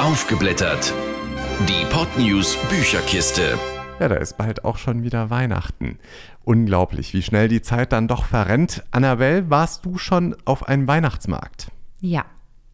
Aufgeblättert. Die Podnews Bücherkiste. Ja, da ist bald auch schon wieder Weihnachten. Unglaublich, wie schnell die Zeit dann doch verrennt. Annabelle, warst du schon auf einem Weihnachtsmarkt? Ja.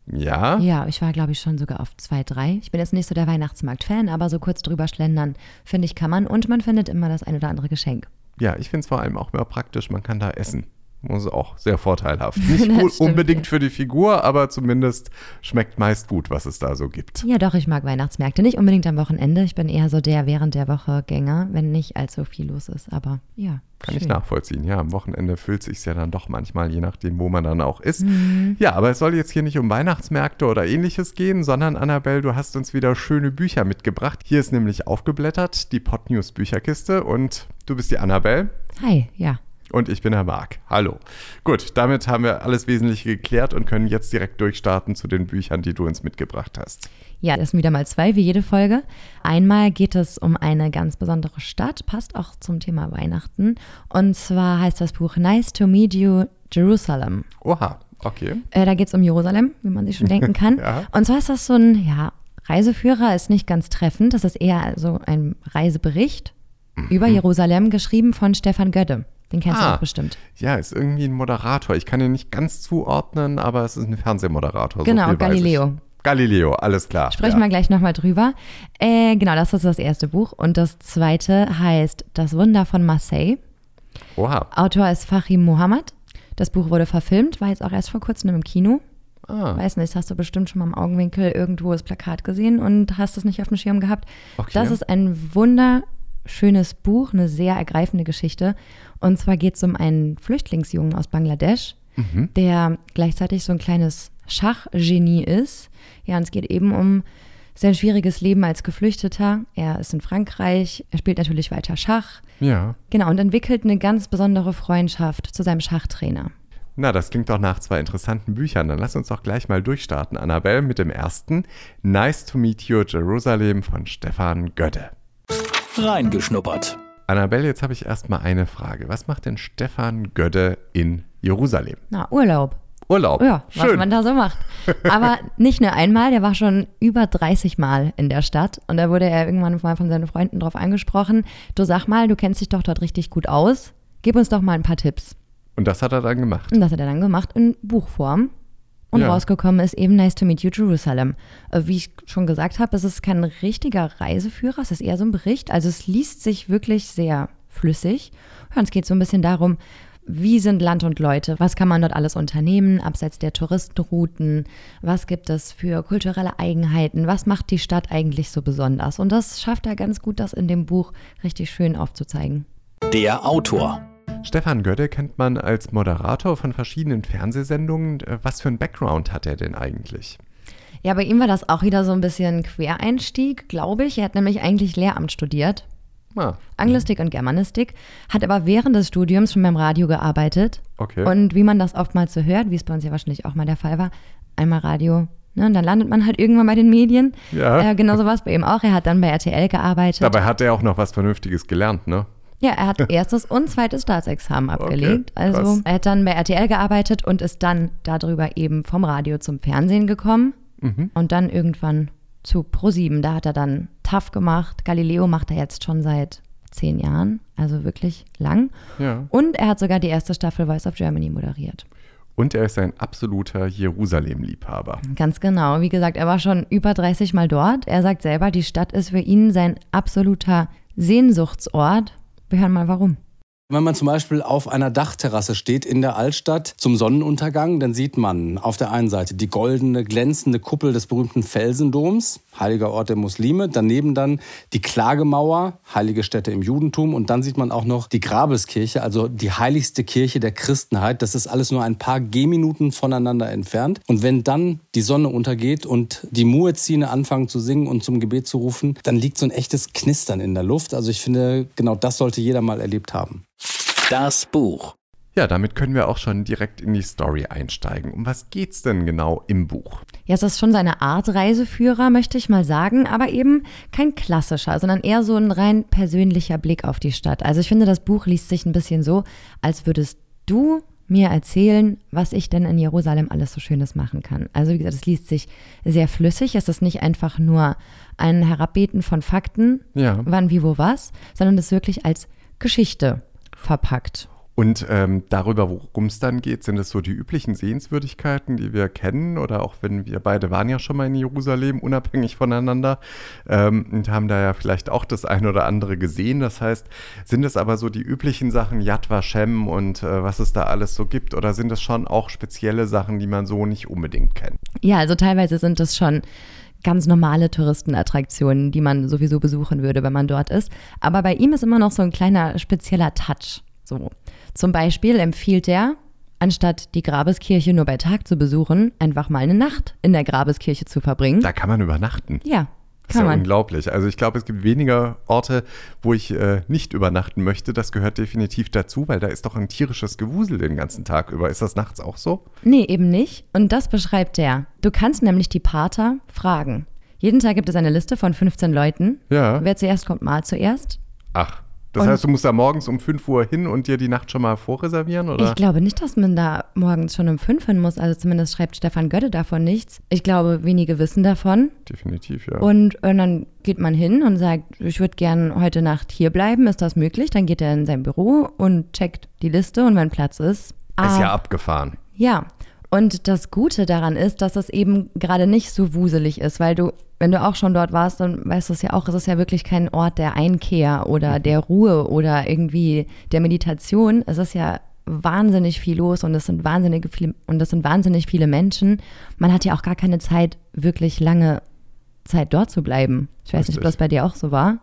Ja? Ja, ich war, glaube ich, schon sogar auf zwei, drei. Ich bin jetzt nicht so der Weihnachtsmarkt-Fan, aber so kurz drüber schlendern, finde ich, kann man. Und man findet immer das ein oder andere Geschenk. Ja, ich finde es vor allem auch mehr praktisch, man kann da essen. Ist auch sehr vorteilhaft. Nicht gut, stimmt, unbedingt ja. für die Figur, aber zumindest schmeckt meist gut, was es da so gibt. Ja, doch, ich mag Weihnachtsmärkte. Nicht unbedingt am Wochenende. Ich bin eher so der während der Woche Gänger, wenn nicht allzu viel los ist. Aber ja. Kann ich schön. nachvollziehen. Ja, am Wochenende füllt sich ja dann doch manchmal, je nachdem, wo man dann auch ist. Mhm. Ja, aber es soll jetzt hier nicht um Weihnachtsmärkte oder ähnliches gehen, sondern Annabelle, du hast uns wieder schöne Bücher mitgebracht. Hier ist nämlich aufgeblättert die Podnews Bücherkiste und du bist die Annabelle. Hi, ja. Und ich bin der Marc. Hallo. Gut, damit haben wir alles Wesentliche geklärt und können jetzt direkt durchstarten zu den Büchern, die du uns mitgebracht hast. Ja, das sind wieder mal zwei, wie jede Folge. Einmal geht es um eine ganz besondere Stadt, passt auch zum Thema Weihnachten. Und zwar heißt das Buch Nice to Meet You, Jerusalem. Oha, okay. Äh, da geht es um Jerusalem, wie man sich schon denken kann. Ja. Und zwar ist das so ein, ja, Reiseführer ist nicht ganz treffend. Das ist eher so ein Reisebericht über Jerusalem, geschrieben von Stefan Gödde. Den kennst du Ah. auch bestimmt. Ja, ist irgendwie ein Moderator. Ich kann ihn nicht ganz zuordnen, aber es ist ein Fernsehmoderator. so Genau, ich. Galileo. Galileo, alles klar. Sprechen ja. wir gleich nochmal drüber. Äh, genau, das ist das erste Buch. Und das zweite heißt Das Wunder von Marseille. Oha. Autor ist Fahim Mohammed. Das Buch wurde verfilmt, war jetzt auch erst vor kurzem im Kino. Ah, Weiß nicht, hast du bestimmt schon mal im Augenwinkel irgendwo das Plakat gesehen und hast es nicht auf dem Schirm gehabt. Okay. Das ist ein wunderschönes Buch, eine sehr ergreifende Geschichte. Und zwar geht es um einen Flüchtlingsjungen aus Bangladesch, Mhm. der gleichzeitig so ein kleines Schachgenie ist. Ja, und es geht eben um sein schwieriges Leben als Geflüchteter. Er ist in Frankreich, er spielt natürlich weiter Schach. ja. Genau, und entwickelt eine ganz besondere Freundschaft zu seinem Schachtrainer. Na, das klingt doch nach zwei interessanten Büchern. Dann lass uns doch gleich mal durchstarten, Annabelle, mit dem ersten. Nice to meet you, Jerusalem von Stefan Gödde. Reingeschnuppert. Annabelle, jetzt habe ich erstmal eine Frage. Was macht denn Stefan Gödde in Jerusalem? Na, Urlaub. Urlaub. Ja, was Schön. man da so macht. Aber nicht nur einmal, der war schon über 30 Mal in der Stadt. Und da wurde er irgendwann mal von seinen Freunden drauf angesprochen. Du sag mal, du kennst dich doch dort richtig gut aus. Gib uns doch mal ein paar Tipps. Und das hat er dann gemacht. Und das hat er dann gemacht in Buchform. Und Ja. rausgekommen ist eben Nice to Meet You Jerusalem. Äh, Wie ich schon gesagt habe, es ist kein richtiger Reiseführer, es ist eher so ein Bericht. Also es liest sich wirklich sehr flüssig. Und es geht so ein bisschen darum, wie sind Land und Leute? Was kann man dort alles unternehmen, abseits der Touristenrouten? Was gibt es für kulturelle Eigenheiten? Was macht die Stadt eigentlich so besonders? Und das schafft er ganz gut, das in dem Buch richtig schön aufzuzeigen. Der Autor. Stefan Gödde kennt man als Moderator von verschiedenen Fernsehsendungen. Äh, Was für einen Background hat er denn eigentlich? Ja, bei ihm war das auch wieder so ein bisschen Quereinstieg, glaube ich. Er hat nämlich eigentlich Lehramt studiert, Ah, Anglistik und Germanistik, hat aber während des Studiums schon beim Radio gearbeitet. okay. Und wie man das oftmals so hört, wie es bei uns ja wahrscheinlich auch mal der Fall war, einmal Radio, ne, und dann landet man halt irgendwann bei den Medien. Ja. Äh, genauso war es bei ihm auch. Er hat dann bei RTL gearbeitet. Dabei hat er auch noch was Vernünftiges gelernt, ne? Ja, er hat erstes und zweites Staatsexamen abgelegt. also krass. er hat dann bei RTL gearbeitet und ist dann darüber eben vom Radio zum Fernsehen gekommen Mhm. und dann irgendwann zu Pro7. Da hat er dann TAF gemacht. Galileo macht er jetzt schon seit zehn Jahren, also wirklich lang. Ja. Und er hat sogar die erste Staffel Voice of Germany moderiert. Und er ist ein absoluter Jerusalem-Liebhaber. Ganz genau. Wie gesagt, er war schon über 30 Mal dort. Er sagt selber, die Stadt ist für ihn sein absoluter Sehnsuchtsort. Wir hören mal warum. Wenn man zum Beispiel auf einer Dachterrasse steht in der Altstadt zum Sonnenuntergang, dann sieht man auf der einen Seite die goldene, glänzende Kuppel des berühmten Felsendoms, heiliger Ort der Muslime, daneben dann die Klagemauer, heilige Stätte im Judentum und dann sieht man auch noch die Grabeskirche, also die heiligste Kirche der Christenheit. Das ist alles nur ein paar Gehminuten voneinander entfernt. Und wenn dann die Sonne untergeht und die Muezzine anfangen zu singen und zum Gebet zu rufen, dann liegt so ein echtes Knistern in der Luft. Also ich finde, genau das sollte jeder mal erlebt haben. Das Buch. Ja, damit können wir auch schon direkt in die Story einsteigen. Um was geht's denn genau im Buch? Ja, es ist schon seine Art Reiseführer, möchte ich mal sagen, aber eben kein klassischer, sondern eher so ein rein persönlicher Blick auf die Stadt. Also ich finde, das Buch liest sich ein bisschen so, als würdest du mir erzählen, was ich denn in Jerusalem alles so Schönes machen kann. Also wie gesagt, es liest sich sehr flüssig. Es ist nicht einfach nur ein Herabbeten von Fakten, Ja. wann, wie, wo, was, sondern es wirklich als Geschichte verpackt. Und ähm, darüber, worum es dann geht, sind es so die üblichen Sehenswürdigkeiten, die wir kennen oder auch wenn wir beide waren ja schon mal in Jerusalem, unabhängig voneinander ähm, und haben da ja vielleicht auch das eine oder andere gesehen. Das heißt, sind es aber so die üblichen Sachen, Yad Vashem und äh, was es da alles so gibt oder sind es schon auch spezielle Sachen, die man so nicht unbedingt kennt? Ja, also teilweise sind das schon ganz normale Touristenattraktionen, die man sowieso besuchen würde, wenn man dort ist. Aber bei ihm ist immer noch so ein kleiner spezieller Touch. So. Zum Beispiel empfiehlt er, anstatt die Grabeskirche nur bei Tag zu besuchen, einfach mal eine Nacht in der Grabeskirche zu verbringen. Da kann man übernachten. Ja, Das ist kann ja man. unglaublich. Also ich glaube, es gibt weniger Orte, wo ich äh, nicht übernachten möchte. Das gehört definitiv dazu, weil da ist doch ein tierisches Gewusel den ganzen Tag über. Ist das nachts auch so? Nee, eben nicht. Und das beschreibt er. Du kannst nämlich die Pater fragen. Jeden Tag gibt es eine Liste von 15 Leuten. Ja. Wer zuerst kommt, mal zuerst. Ach. Das Und- heißt, du musst da morgens um 5 Uhr hin und dir die Nacht schon mal vorreservieren, oder? Ich glaube nicht, dass man da morgens schon um fünf hin muss. Also zumindest schreibt Stefan Götte davon nichts. Ich glaube, wenige wissen davon. Definitiv, ja. Und, und dann geht man hin und sagt, ich würde gern heute Nacht hier bleiben. Ist das möglich? Dann geht er in sein Büro und checkt die Liste und wenn Platz ist. ist ah, ja abgefahren. ja. Und das Gute daran ist, dass es eben gerade nicht so wuselig ist, weil du, wenn du auch schon dort warst, dann weißt du es ja auch, es ist ja wirklich kein Ort der Einkehr oder der Ruhe oder irgendwie der Meditation. Es ist ja wahnsinnig viel los und es sind wahnsinnig viele und es sind wahnsinnig viele Menschen. Man hat ja auch gar keine Zeit, wirklich lange Zeit dort zu bleiben. Ich weiß nicht, ob Richtig. das bei dir auch so war.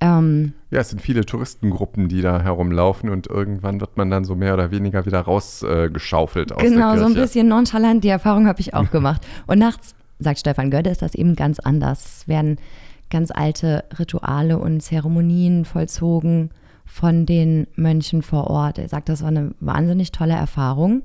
Ähm, Ja, es sind viele Touristengruppen, die da herumlaufen und irgendwann wird man dann so mehr oder weniger wieder rausgeschaufelt äh, aus Genau, so ein bisschen nonchalant, die Erfahrung habe ich auch gemacht. Und nachts, sagt Stefan Götte, ist das eben ganz anders. Es werden ganz alte Rituale und Zeremonien vollzogen von den Mönchen vor Ort. Er sagt, das war eine wahnsinnig tolle Erfahrung.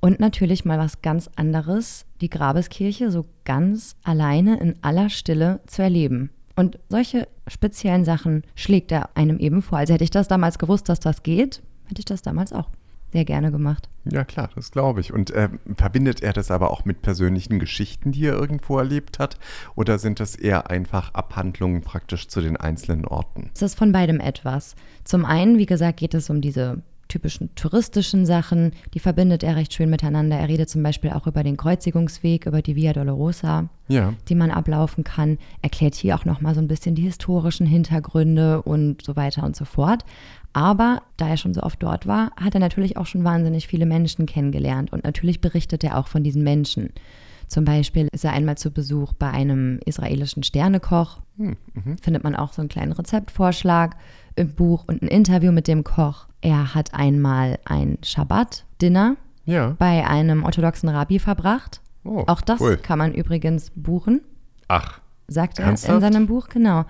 Und natürlich mal was ganz anderes, die Grabeskirche so ganz alleine in aller Stille zu erleben. Und solche speziellen Sachen schlägt er einem eben vor. Also hätte ich das damals gewusst, dass das geht, hätte ich das damals auch sehr gerne gemacht. Ja, klar, das glaube ich. Und ähm, verbindet er das aber auch mit persönlichen Geschichten, die er irgendwo erlebt hat? Oder sind das eher einfach Abhandlungen praktisch zu den einzelnen Orten? Es ist von beidem etwas. Zum einen, wie gesagt, geht es um diese typischen touristischen Sachen, die verbindet er recht schön miteinander. Er redet zum Beispiel auch über den Kreuzigungsweg, über die Via Dolorosa, Ja. die man ablaufen kann, erklärt hier auch nochmal so ein bisschen die historischen Hintergründe und so weiter und so fort. Aber da er schon so oft dort war, hat er natürlich auch schon wahnsinnig viele Menschen kennengelernt und natürlich berichtet er auch von diesen Menschen. Zum Beispiel ist er einmal zu Besuch bei einem israelischen Sternekoch. Findet man auch so einen kleinen Rezeptvorschlag im Buch und ein Interview mit dem Koch. Er hat einmal ein Shabbat-Dinner Ja. bei einem orthodoxen Rabbi verbracht. Oh, Auch das cool. kann man übrigens buchen, Ach, sagt er Ernsthaft? in seinem Buch, genau.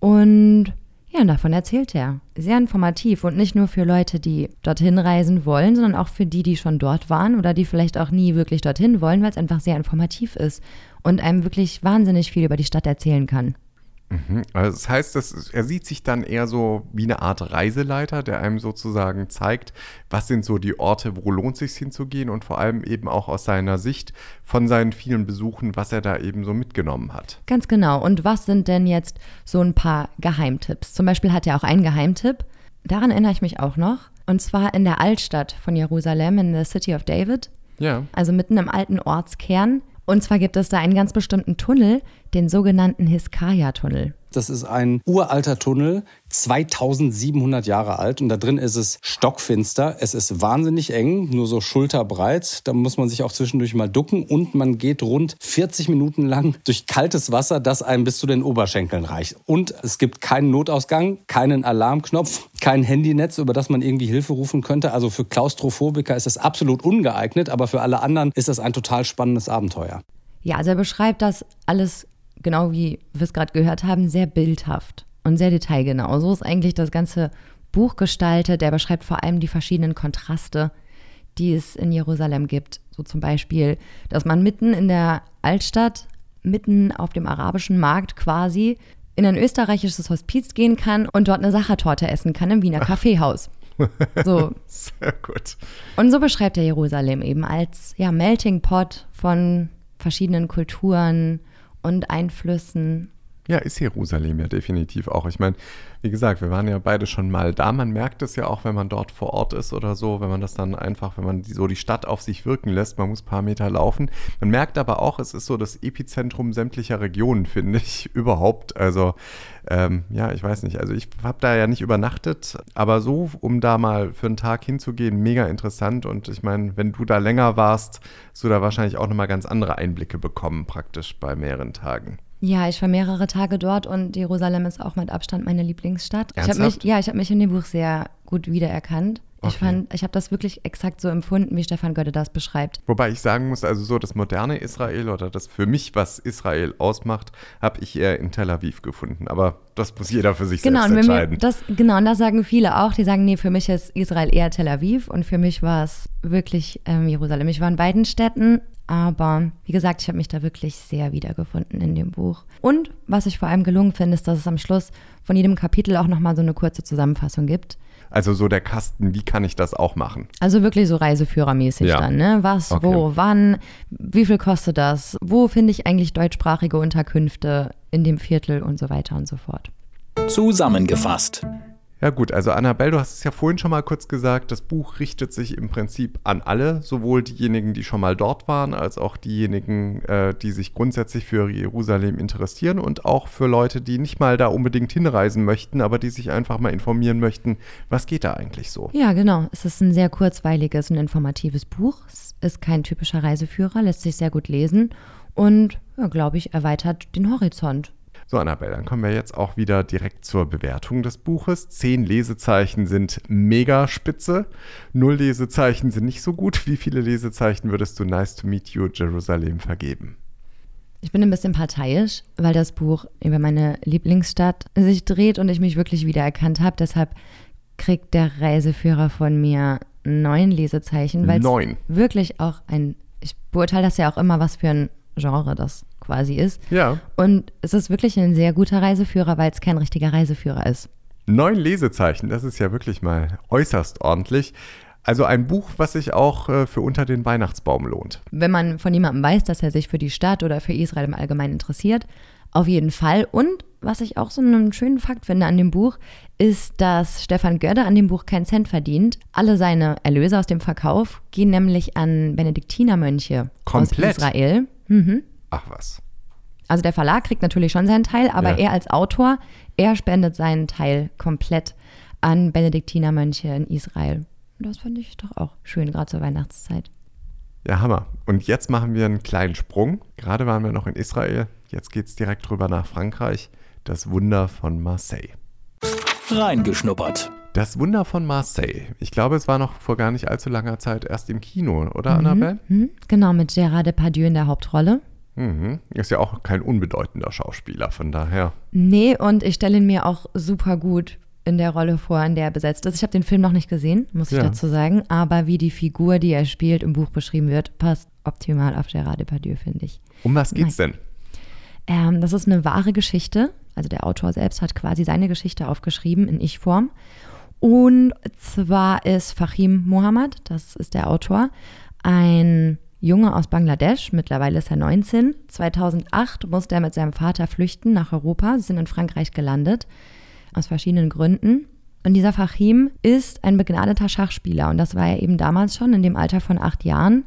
Und ja, davon erzählt er. Sehr informativ und nicht nur für Leute, die dorthin reisen wollen, sondern auch für die, die schon dort waren oder die vielleicht auch nie wirklich dorthin wollen, weil es einfach sehr informativ ist und einem wirklich wahnsinnig viel über die Stadt erzählen kann. Also das heißt, dass er sieht sich dann eher so wie eine Art Reiseleiter, der einem sozusagen zeigt, was sind so die Orte, wo lohnt sich hinzugehen und vor allem eben auch aus seiner Sicht von seinen vielen Besuchen, was er da eben so mitgenommen hat. Ganz genau. Und was sind denn jetzt so ein paar Geheimtipps? Zum Beispiel hat er auch einen Geheimtipp. Daran erinnere ich mich auch noch. Und zwar in der Altstadt von Jerusalem, in der City of David. Ja. also mitten im alten Ortskern. Und zwar gibt es da einen ganz bestimmten Tunnel, den sogenannten Hiskaya-Tunnel. Das ist ein uralter Tunnel, 2700 Jahre alt und da drin ist es stockfinster. Es ist wahnsinnig eng, nur so schulterbreit. Da muss man sich auch zwischendurch mal ducken und man geht rund 40 Minuten lang durch kaltes Wasser, das einem bis zu den Oberschenkeln reicht. Und es gibt keinen Notausgang, keinen Alarmknopf, kein Handynetz, über das man irgendwie Hilfe rufen könnte. Also für Klaustrophobiker ist es absolut ungeeignet, aber für alle anderen ist es ein total spannendes Abenteuer. Ja, also er beschreibt das alles, genau wie wir es gerade gehört haben, sehr bildhaft und sehr detailgenau. So ist eigentlich das ganze Buch gestaltet. Er beschreibt vor allem die verschiedenen Kontraste, die es in Jerusalem gibt. So zum Beispiel, dass man mitten in der Altstadt, mitten auf dem arabischen Markt quasi, in ein österreichisches Hospiz gehen kann und dort eine Sachertorte essen kann im Wiener Kaffeehaus. So. Sehr gut. Und so beschreibt er Jerusalem eben als ja, Melting Pot von verschiedenen Kulturen und Einflüssen. Ja, ist Jerusalem ja definitiv auch. Ich meine, wie gesagt, wir waren ja beide schon mal da. Man merkt es ja auch, wenn man dort vor Ort ist oder so, wenn man das dann einfach, wenn man die, so die Stadt auf sich wirken lässt. Man muss ein paar Meter laufen. Man merkt aber auch, es ist so das Epizentrum sämtlicher Regionen, finde ich, überhaupt. Also, ähm, ja, ich weiß nicht. Also, ich habe da ja nicht übernachtet, aber so, um da mal für einen Tag hinzugehen, mega interessant. Und ich meine, wenn du da länger warst, hast du da wahrscheinlich auch nochmal ganz andere Einblicke bekommen, praktisch bei mehreren Tagen. Ja, ich war mehrere Tage dort und Jerusalem ist auch mit Abstand meine Lieblingsstadt. Ich Ernsthaft? mich, ja, ich habe mich in dem Buch sehr gut wiedererkannt. Ich Okay. fand, ich habe das wirklich exakt so empfunden, wie Stefan Götte das beschreibt. Wobei ich sagen muss, also so das moderne Israel oder das für mich, was Israel ausmacht, habe ich eher in Tel Aviv gefunden. Aber das muss jeder für sich Genau, selbst entscheiden. das, genau, und das sagen viele auch. Die sagen, nee, für mich ist Israel eher Tel Aviv und für mich war es wirklich ähm, Jerusalem. Ich war in beiden Städten, aber wie gesagt, ich habe mich da wirklich sehr wiedergefunden in dem Buch. Und was ich vor allem gelungen finde, ist, dass es am Schluss von jedem Kapitel auch nochmal so eine kurze Zusammenfassung gibt. Also so der Kasten, wie kann ich das auch machen? Also wirklich so Reiseführermäßig Ja. dann, ne? Was, Okay. wo, wann, wie viel kostet das? Wo finde ich eigentlich deutschsprachige Unterkünfte in dem Viertel und so weiter und so fort. Zusammengefasst. Ja gut, also Annabelle, du hast es ja vorhin schon mal kurz gesagt, das Buch richtet sich im Prinzip an alle, sowohl diejenigen, die schon mal dort waren, als auch diejenigen, äh, die sich grundsätzlich für Jerusalem interessieren und auch für Leute, die nicht mal da unbedingt hinreisen möchten, aber die sich einfach mal informieren möchten, was geht da eigentlich so. Ja, genau. Es ist ein sehr kurzweiliges und informatives Buch. Es ist kein typischer Reiseführer, lässt sich sehr gut lesen und, ja, glaube ich, erweitert den Horizont. So, Annabelle, dann kommen wir jetzt auch wieder direkt zur Bewertung des Buches. Zehn Lesezeichen sind mega spitze, null Lesezeichen sind nicht so gut. Wie viele Lesezeichen würdest du Nice to Meet You Jerusalem vergeben? Ich bin ein bisschen parteiisch, weil das Buch über meine Lieblingsstadt sich dreht und ich mich wirklich wiedererkannt habe. Deshalb kriegt der Reiseführer von mir neun Lesezeichen, weil es Neun. wirklich auch ein, ich beurteile das ja auch immer, was für ein Genre das quasi ist. Ja. Und es ist wirklich ein sehr guter Reiseführer, weil es kein richtiger Reiseführer ist. Neun Lesezeichen, das ist ja wirklich mal äußerst ordentlich. Also ein Buch, was sich auch äh, für unter den Weihnachtsbaum lohnt. Wenn man von jemandem weiß, dass er sich für die Stadt oder für Israel im Allgemeinen interessiert, auf jeden Fall. Und was ich auch so einen schönen Fakt finde an dem Buch, ist, dass Stefan Gödde an dem Buch keinen Cent verdient. Alle seine Erlöse aus dem Verkauf gehen nämlich an Benediktinermönche Komplett? aus Israel. Ach was. Also der Verlag kriegt natürlich schon seinen Teil, aber Ja. er als Autor, er spendet seinen Teil komplett an Benediktinermönche in Israel. Und das finde ich doch auch schön, gerade zur Weihnachtszeit. Ja, Hammer. Und jetzt machen wir einen kleinen Sprung. Gerade waren wir noch in Israel. Jetzt geht es direkt rüber nach Frankreich. Das Wunder von Marseille. Reingeschnuppert. Das Wunder von Marseille. Ich glaube, es war noch vor gar nicht allzu langer Zeit erst im Kino, oder, Annabelle? Hm? Genau, mit Gérard Depardieu in der Hauptrolle. Mhm. Ist ja auch kein unbedeutender Schauspieler, von daher. Nee, und ich stelle ihn mir auch super gut in der Rolle vor, in der er besetzt ist. Ich habe den Film noch nicht gesehen, muss ich Ja. dazu sagen, aber wie die Figur, die er spielt, im Buch beschrieben wird, passt optimal auf Gérard Depardieu, finde ich. Um was geht's denn? Ähm, das ist eine wahre Geschichte. Also der Autor selbst hat quasi seine Geschichte aufgeschrieben in Ich-Form. Und zwar ist Fahim Mohammad, das ist der Autor, ein Junge aus Bangladesch, mittlerweile ist er 19. 2008 musste er mit seinem Vater flüchten nach Europa. Sie sind in Frankreich gelandet, aus verschiedenen Gründen. Und dieser Fahim ist ein begnadeter Schachspieler und das war er eben damals schon in dem Alter von acht Jahren.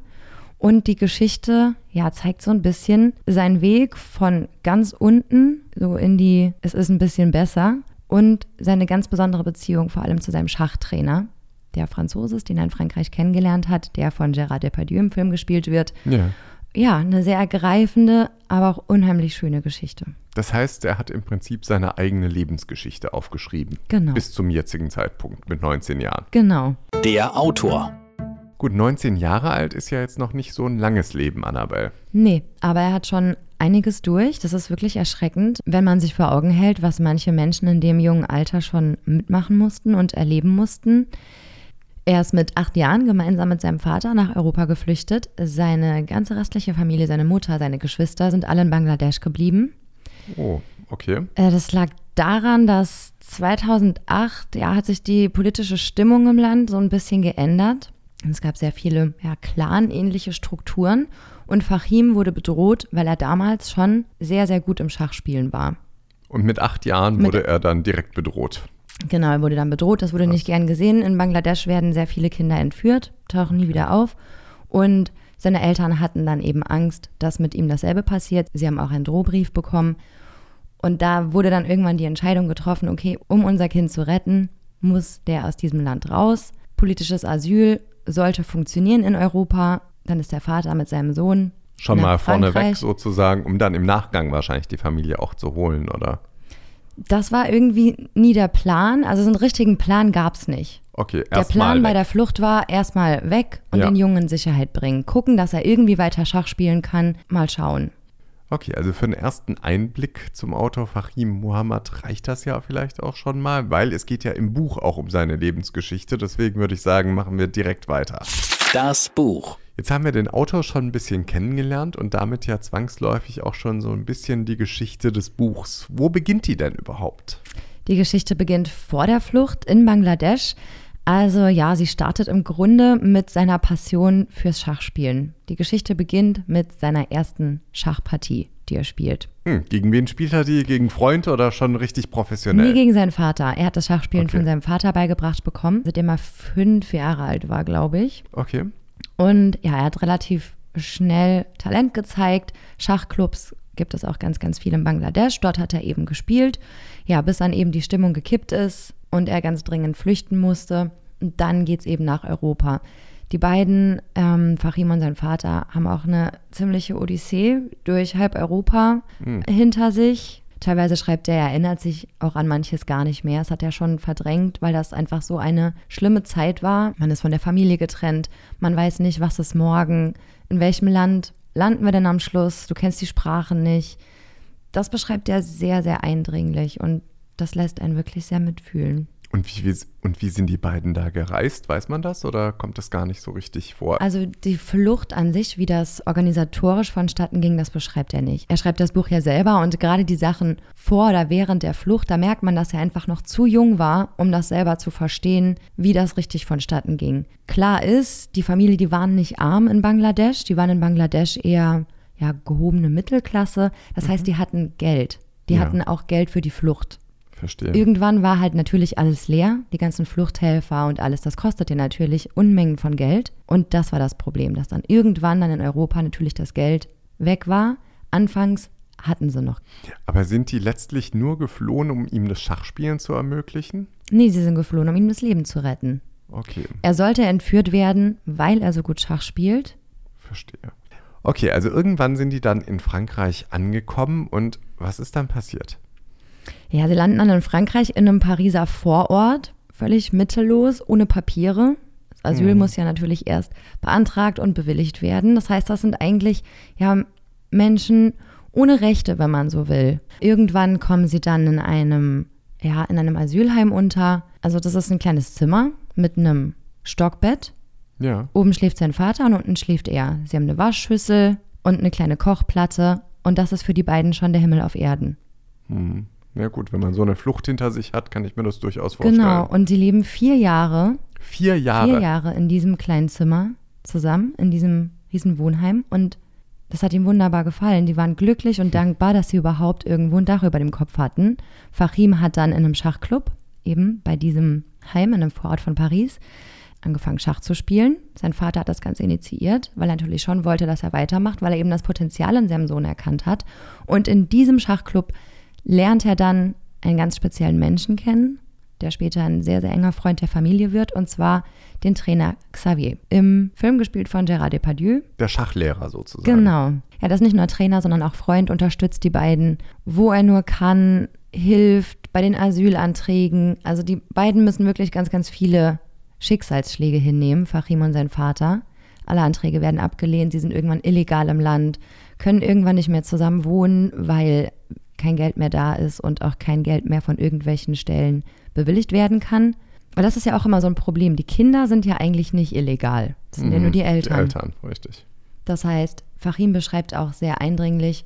Und die Geschichte, ja, zeigt so ein bisschen seinen Weg von ganz unten, so in die, es ist ein bisschen besser, und seine ganz besondere Beziehung vor allem zu seinem Schachtrainer, der Franzose ist, den er in Frankreich kennengelernt hat, der von Gérard Depardieu im Film gespielt wird. Ja. Ja, eine sehr ergreifende, aber auch unheimlich schöne Geschichte. Das heißt, er hat im Prinzip seine eigene Lebensgeschichte aufgeschrieben. Genau. Bis zum jetzigen Zeitpunkt mit 19 Jahren. Genau. Der Autor. Gut, 19 Jahre alt ist ja jetzt noch nicht so ein langes Leben, Annabelle. Nee, aber er hat schon einiges durch. Das ist wirklich erschreckend, wenn man sich vor Augen hält, was manche Menschen in dem jungen Alter schon mitmachen mussten und erleben mussten. Er ist mit acht Jahren gemeinsam mit seinem Vater nach Europa geflüchtet. Seine ganze restliche Familie, seine Mutter, seine Geschwister sind alle in Bangladesch geblieben. Oh, okay. Äh, Das lag daran, dass 2008, ja, hat sich die politische Stimmung im Land so ein bisschen geändert. Es gab sehr viele ja, clanähnliche Strukturen und Fahim wurde bedroht, weil er damals schon sehr, sehr gut im Schachspielen war. Und mit acht Jahren Mit- wurde er dann direkt bedroht. Genau, er wurde dann bedroht. Das wurde nicht gern gesehen. In Bangladesch werden sehr viele Kinder entführt, tauchen nie wieder auf. Und seine Eltern hatten dann eben Angst, dass mit ihm dasselbe passiert. Sie haben auch einen Drohbrief bekommen. Und da wurde dann irgendwann die Entscheidung getroffen, okay, um unser Kind zu retten, muss der aus diesem Land raus. Politisches Asyl sollte funktionieren in Europa. Dann ist der Vater mit seinem Sohn Schon nach mal vorneweg sozusagen, um dann im Nachgang wahrscheinlich die Familie auch zu holen, oder? Das war irgendwie nie der Plan. Also so einen richtigen Plan gab es nicht. Okay, Der Plan bei der Flucht war erstmal weg und Ja. den Jungen in Sicherheit bringen. Gucken, dass er irgendwie weiter Schach spielen kann. Mal schauen. Okay, also für einen ersten Einblick zum Autor Fahim Muhammad reicht das ja vielleicht auch schon mal, weil es geht ja im Buch auch um seine Lebensgeschichte. Deswegen würde ich sagen, machen wir direkt weiter. Das Buch. Jetzt haben wir den Autor schon ein bisschen kennengelernt und damit ja zwangsläufig auch schon so ein bisschen die Geschichte des Buchs. Wo beginnt die denn überhaupt? Die Geschichte beginnt vor der Flucht in Bangladesch. Also ja, sie startet im Grunde mit seiner Passion fürs Schachspielen. Die Geschichte beginnt mit seiner ersten Schachpartie, die er spielt. Hm, gegen wen spielt er die? Gegen Freund oder schon richtig professionell? Nie gegen seinen Vater. Er hat das Schachspielen Okay. von seinem Vater beigebracht bekommen, seitdem er fünf Jahre alt war, glaube ich. okay. Und ja, er hat relativ schnell Talent gezeigt. Schachclubs gibt es auch ganz, ganz viel in Bangladesch. Dort hat er eben gespielt. Ja, bis dann eben die Stimmung gekippt ist und er ganz dringend flüchten musste. Und dann geht es eben nach Europa. Die beiden, ähm, Fahim und sein Vater, haben auch eine ziemliche Odyssee durch halb Europa hinter sich. Teilweise schreibt er, er erinnert sich auch an manches gar nicht mehr. Es hat er schon verdrängt, weil das einfach so eine schlimme Zeit war. Man ist von der Familie getrennt. Man weiß nicht, was ist morgen. In welchem Land landen wir denn am Schluss? Du kennst die Sprache nicht. Das beschreibt er sehr, sehr eindringlich und das lässt einen wirklich sehr mitfühlen. Und wie, wie, und wie sind die beiden da gereist? Weiß man das oder kommt das gar nicht so richtig vor? Also die Flucht an sich, wie das organisatorisch vonstatten ging, das beschreibt er nicht. Er schreibt das Buch ja selber und gerade die Sachen vor oder während der Flucht, da merkt man, dass er einfach noch zu jung war, um das selber zu verstehen, wie das richtig vonstatten ging. Klar ist, die Familie, die waren nicht arm in Bangladesch, die waren in Bangladesch eher ja, gehobene Mittelklasse. Das heißt, die hatten Geld. Die Ja. hatten auch Geld für die Flucht. Verstehe. Irgendwann war halt natürlich alles leer, die ganzen Fluchthelfer und alles, das kostete natürlich Unmengen von Geld. Und das war das Problem, dass dann irgendwann dann in Europa natürlich das Geld weg war. Anfangs hatten sie noch. Aber sind die letztlich nur geflohen, um ihm das Schachspielen zu ermöglichen? Nee, sie sind geflohen, um ihm das Leben zu retten. Okay, Er sollte entführt werden, weil er so gut Schach spielt. verstehe. Okay, also irgendwann sind die dann in Frankreich angekommen und was ist dann passiert? Ja, sie landen dann in Frankreich in einem Pariser Vorort, völlig mittellos, ohne Papiere. Das Asyl muss ja natürlich erst beantragt und bewilligt werden. Das heißt, das sind eigentlich ja Menschen ohne Rechte, wenn man so will. Irgendwann kommen sie dann in einem ja, in einem Asylheim unter. Also das ist ein kleines Zimmer mit einem Stockbett. Ja, Oben schläft sein Vater und unten schläft er. Sie haben eine Waschschüssel und eine kleine Kochplatte und das ist für die beiden schon der Himmel auf Erden. hm. Ja gut, wenn man so eine Flucht hinter sich hat, kann ich mir das durchaus vorstellen. Genau, und sie leben vier Jahre, Vier Jahre. vier Jahre in diesem kleinen Zimmer zusammen, in diesem riesen Wohnheim. Und das hat ihm wunderbar gefallen. Die waren glücklich und dankbar, dass sie überhaupt irgendwo ein Dach über dem Kopf hatten. Fahim hat dann in einem Schachclub, eben bei diesem Heim in einem Vorort von Paris, angefangen Schach zu spielen. Sein Vater hat das Ganze initiiert, weil er natürlich schon wollte, dass er weitermacht, weil er eben das Potenzial in seinem Sohn erkannt hat. Und in diesem Schachclub lernt er dann einen ganz speziellen Menschen kennen, der später ein sehr, sehr enger Freund der Familie wird, und zwar den Trainer Xavier. Im Film gespielt von Gérard Depardieu. Der Schachlehrer sozusagen. Genau. Er ist nicht nur Trainer, sondern auch Freund, unterstützt die beiden, wo er nur kann, hilft bei den Asylanträgen. Also die beiden müssen wirklich ganz, ganz viele Schicksalsschläge hinnehmen, Fachim und sein Vater. Alle Anträge werden abgelehnt, sie sind irgendwann illegal im Land, können irgendwann nicht mehr zusammen wohnen, weil kein Geld mehr da ist und auch kein Geld mehr von irgendwelchen Stellen bewilligt werden kann. Weil das ist ja auch immer so ein Problem. Die Kinder sind ja eigentlich nicht illegal. Das sind ja Mhm, nur die Eltern. Die Eltern, richtig. Das heißt, Fahim beschreibt auch sehr eindringlich,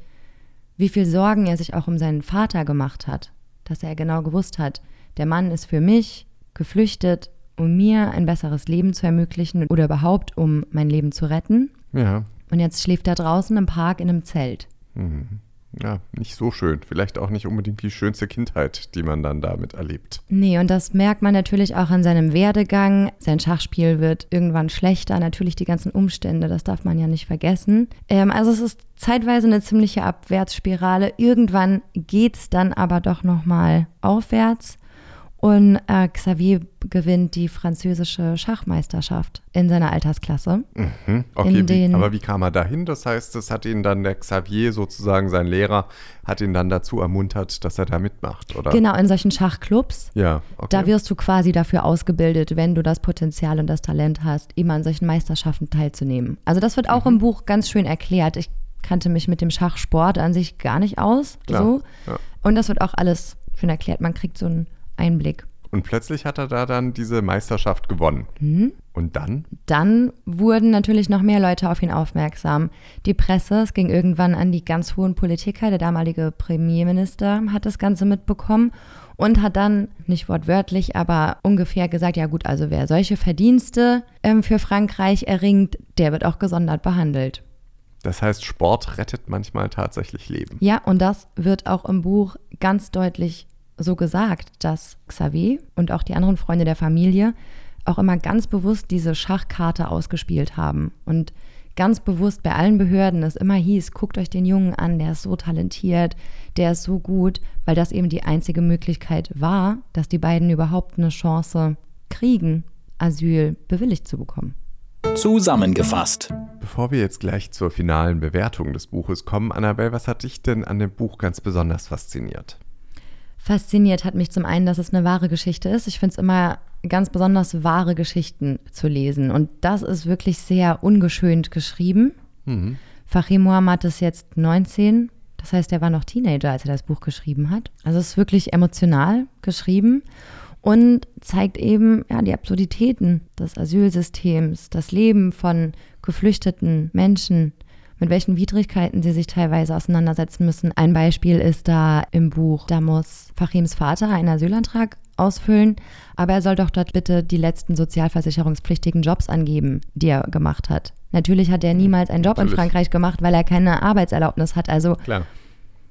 wie viel Sorgen er sich auch um seinen Vater gemacht hat. dass er genau gewusst hat, der Mann ist für mich geflüchtet, um mir ein besseres Leben zu ermöglichen oder überhaupt, um mein Leben zu retten. Ja. Und jetzt schläft er draußen im Park in einem Zelt. Mhm. Ja, nicht so schön. Vielleicht auch nicht unbedingt die schönste Kindheit, die man dann damit erlebt. Nee, und das merkt man natürlich auch an seinem Werdegang. Sein Schachspiel wird irgendwann schlechter. Natürlich die ganzen Umstände, das darf man ja nicht vergessen. Ähm, also es ist zeitweise eine ziemliche Abwärtsspirale. Irgendwann geht es dann aber doch nochmal aufwärts. Und äh, Xavier gewinnt die französische Schachmeisterschaft in seiner Altersklasse. Mhm. Okay, wie, aber wie kam er dahin? Das heißt, es hat ihn dann der Xavier, sozusagen sein Lehrer, hat ihn dann dazu ermuntert, dass er da mitmacht, oder? Genau, in solchen Schachclubs. Ja, okay. Da wirst du quasi dafür ausgebildet, wenn du das Potenzial und das Talent hast, immer an solchen Meisterschaften teilzunehmen. Also das wird auch mhm. im Buch ganz schön erklärt. Ich kannte mich mit dem Schachsport an sich gar nicht aus. Klar, so. Ja. Und das wird auch alles schön erklärt. Man kriegt so ein Einblick. Und plötzlich hat er da dann diese Meisterschaft gewonnen. Mhm. Und dann? Dann wurden natürlich noch mehr Leute auf ihn aufmerksam. Die Presse, es ging irgendwann an die ganz hohen Politiker, der damalige Premierminister hat das Ganze mitbekommen und hat dann, nicht wortwörtlich, aber ungefähr gesagt, ja gut, also wer solche Verdienste ähm, für Frankreich erringt, der wird auch gesondert behandelt. Das heißt, Sport rettet manchmal tatsächlich Leben. Ja, und das wird auch im Buch ganz deutlich so gesagt, dass Xavier und auch die anderen Freunde der Familie auch immer ganz bewusst diese Schachkarte ausgespielt haben und ganz bewusst bei allen Behörden es immer hieß, guckt euch den Jungen an, der ist so talentiert, der ist so gut, weil das eben die einzige Möglichkeit war, dass die beiden überhaupt eine Chance kriegen, Asyl bewilligt zu bekommen. Zusammengefasst. Bevor wir jetzt gleich zur finalen Bewertung des Buches kommen, Annabelle, was hat dich denn an dem Buch ganz besonders fasziniert? Fasziniert hat mich zum einen, dass es eine wahre Geschichte ist. Ich finde es immer ganz besonders, wahre Geschichten zu lesen. Und das ist wirklich sehr ungeschönt geschrieben. Mhm. Fahim Mohammad ist jetzt 19. Das heißt, er war noch Teenager, als er das Buch geschrieben hat. Also es ist wirklich emotional geschrieben und zeigt eben ja, die Absurditäten des Asylsystems, das Leben von geflüchteten Menschen, mit welchen Widrigkeiten sie sich teilweise auseinandersetzen müssen. Ein Beispiel ist da im Buch, da muss Fachims Vater einen Asylantrag ausfüllen, aber er soll doch dort bitte die letzten sozialversicherungspflichtigen Jobs angeben, die er gemacht hat. Natürlich hat er niemals einen Job Natürlich. in Frankreich gemacht, weil er keine Arbeitserlaubnis hat. Also Klar.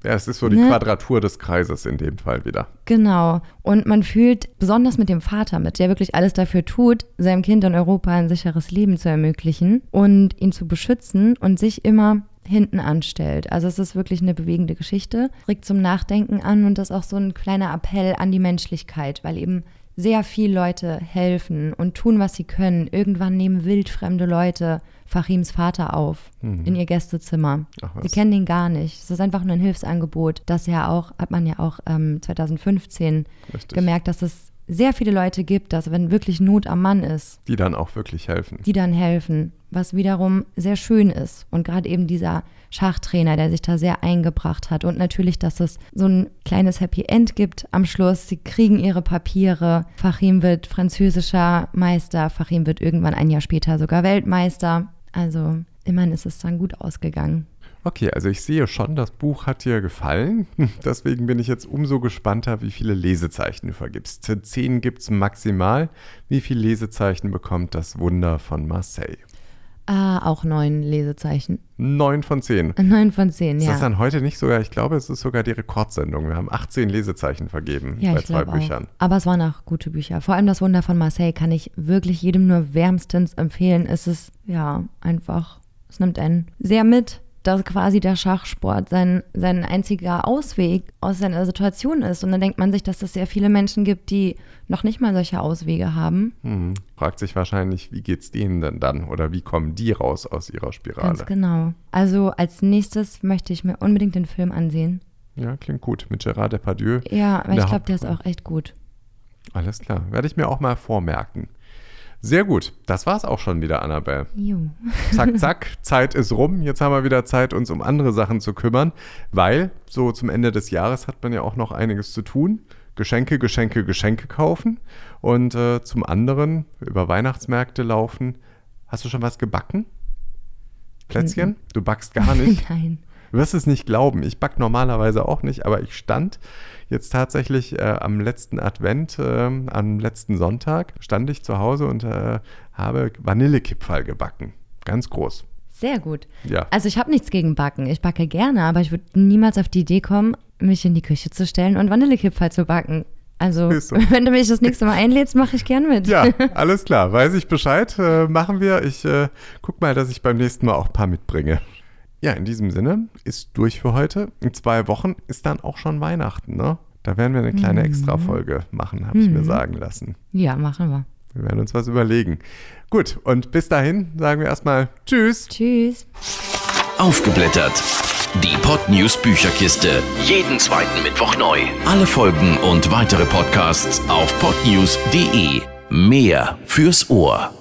Ja, es ist so die Ne? Quadratur des Kreises in dem Fall wieder. Genau. Und man fühlt besonders mit dem Vater mit, der wirklich alles dafür tut, seinem Kind in Europa ein sicheres Leben zu ermöglichen und ihn zu beschützen und sich immer hinten anstellt. Also es ist wirklich eine bewegende Geschichte, regt zum Nachdenken an und das ist auch so ein kleiner Appell an die Menschlichkeit, weil eben sehr viele Leute helfen und tun, was sie können. Irgendwann nehmen wildfremde Leute Fachims Vater auf in ihr Gästezimmer. Mhm. Ach was. Sie kennen den gar nicht. Es ist einfach nur ein Hilfsangebot. Das ja auch, hat man ja auch ähm, 2015 Richtig. gemerkt, dass es sehr viele Leute gibt, dass wenn wirklich Not am Mann ist, Die dann auch wirklich helfen. die dann helfen, was wiederum sehr schön ist. Und gerade eben dieser Schachtrainer, der sich da sehr eingebracht hat. Und natürlich, dass es so ein kleines Happy End gibt am Schluss. Sie kriegen ihre Papiere. Fachim wird französischer Meister. Fachim wird irgendwann ein Jahr später sogar Weltmeister. Also immerhin ist es dann gut ausgegangen. Okay, also ich sehe schon, das Buch hat dir gefallen. Deswegen bin ich jetzt umso gespannter, wie viele Lesezeichen du vergibst. Zehn gibt es maximal. Wie viele Lesezeichen bekommt das Wunder von Marseille? Ah, auch neun Lesezeichen. Neun von zehn. Neun von zehn, Ist das ja. dann heute nicht sogar, ich glaube, es ist sogar die Rekordsendung. Wir haben 18 Lesezeichen vergeben Ja, bei zwei Büchern. auch. Aber es waren auch gute Bücher. Vor allem das Wunder von Marseille kann ich wirklich jedem nur wärmstens empfehlen. Es ist ja einfach, es nimmt einen sehr mit, dass quasi der Schachsport sein, sein einziger Ausweg aus seiner Situation ist. Und dann denkt man sich, dass es sehr viele Menschen gibt, die noch nicht mal solche Auswege haben. Hm. Fragt sich wahrscheinlich, wie geht's denen denn dann? Oder wie kommen die raus aus ihrer Spirale? Ganz genau. Also als nächstes möchte ich mir unbedingt den Film ansehen. Ja, klingt gut. Mit Gérard Depardieu. Ja, weil ich glaube, der ist auch echt gut. Alles klar. Werde ich mir auch mal vormerken. Sehr gut. Das war's auch schon wieder, Annabelle. Jo. Zack, zack, Zeit ist rum. Jetzt haben wir wieder Zeit, uns um andere Sachen zu kümmern, weil so zum Ende des Jahres hat man ja auch noch einiges zu tun. Geschenke, Geschenke, Geschenke kaufen und äh, zum anderen über Weihnachtsmärkte laufen. Hast du schon was gebacken? Plätzchen? Du backst gar nicht. Nein. Du wirst es nicht glauben. Ich backe normalerweise auch nicht, aber ich stand jetzt tatsächlich äh, am letzten Advent, äh, am letzten Sonntag, stand ich zu Hause und äh, habe Vanillekipferl gebacken. Ganz groß. Sehr gut. Ja. Also ich habe nichts gegen Backen. Ich backe gerne, aber ich würde niemals auf die Idee kommen, mich in die Küche zu stellen und Vanillekipferl zu backen. Also, so. wenn du mich das nächste Mal einlädst, mache ich gern mit. Ja, alles klar. Weiß ich Bescheid. Äh, machen wir. Ich äh, guck mal, dass ich beim nächsten Mal auch ein paar mitbringe. Ja, in diesem Sinne ist durch für heute. In zwei Wochen ist dann auch schon Weihnachten, ne? Da werden wir eine kleine Extra-Folge machen, habe ich mir sagen lassen. Ja, machen wir. Wir werden uns was überlegen. Gut, und bis dahin sagen wir erstmal Tschüss. Tschüss. Aufgeblättert. Die Podnews Bücherkiste. Jeden zweiten Mittwoch neu. Alle Folgen und weitere Podcasts auf podnews.de. Mehr fürs Ohr.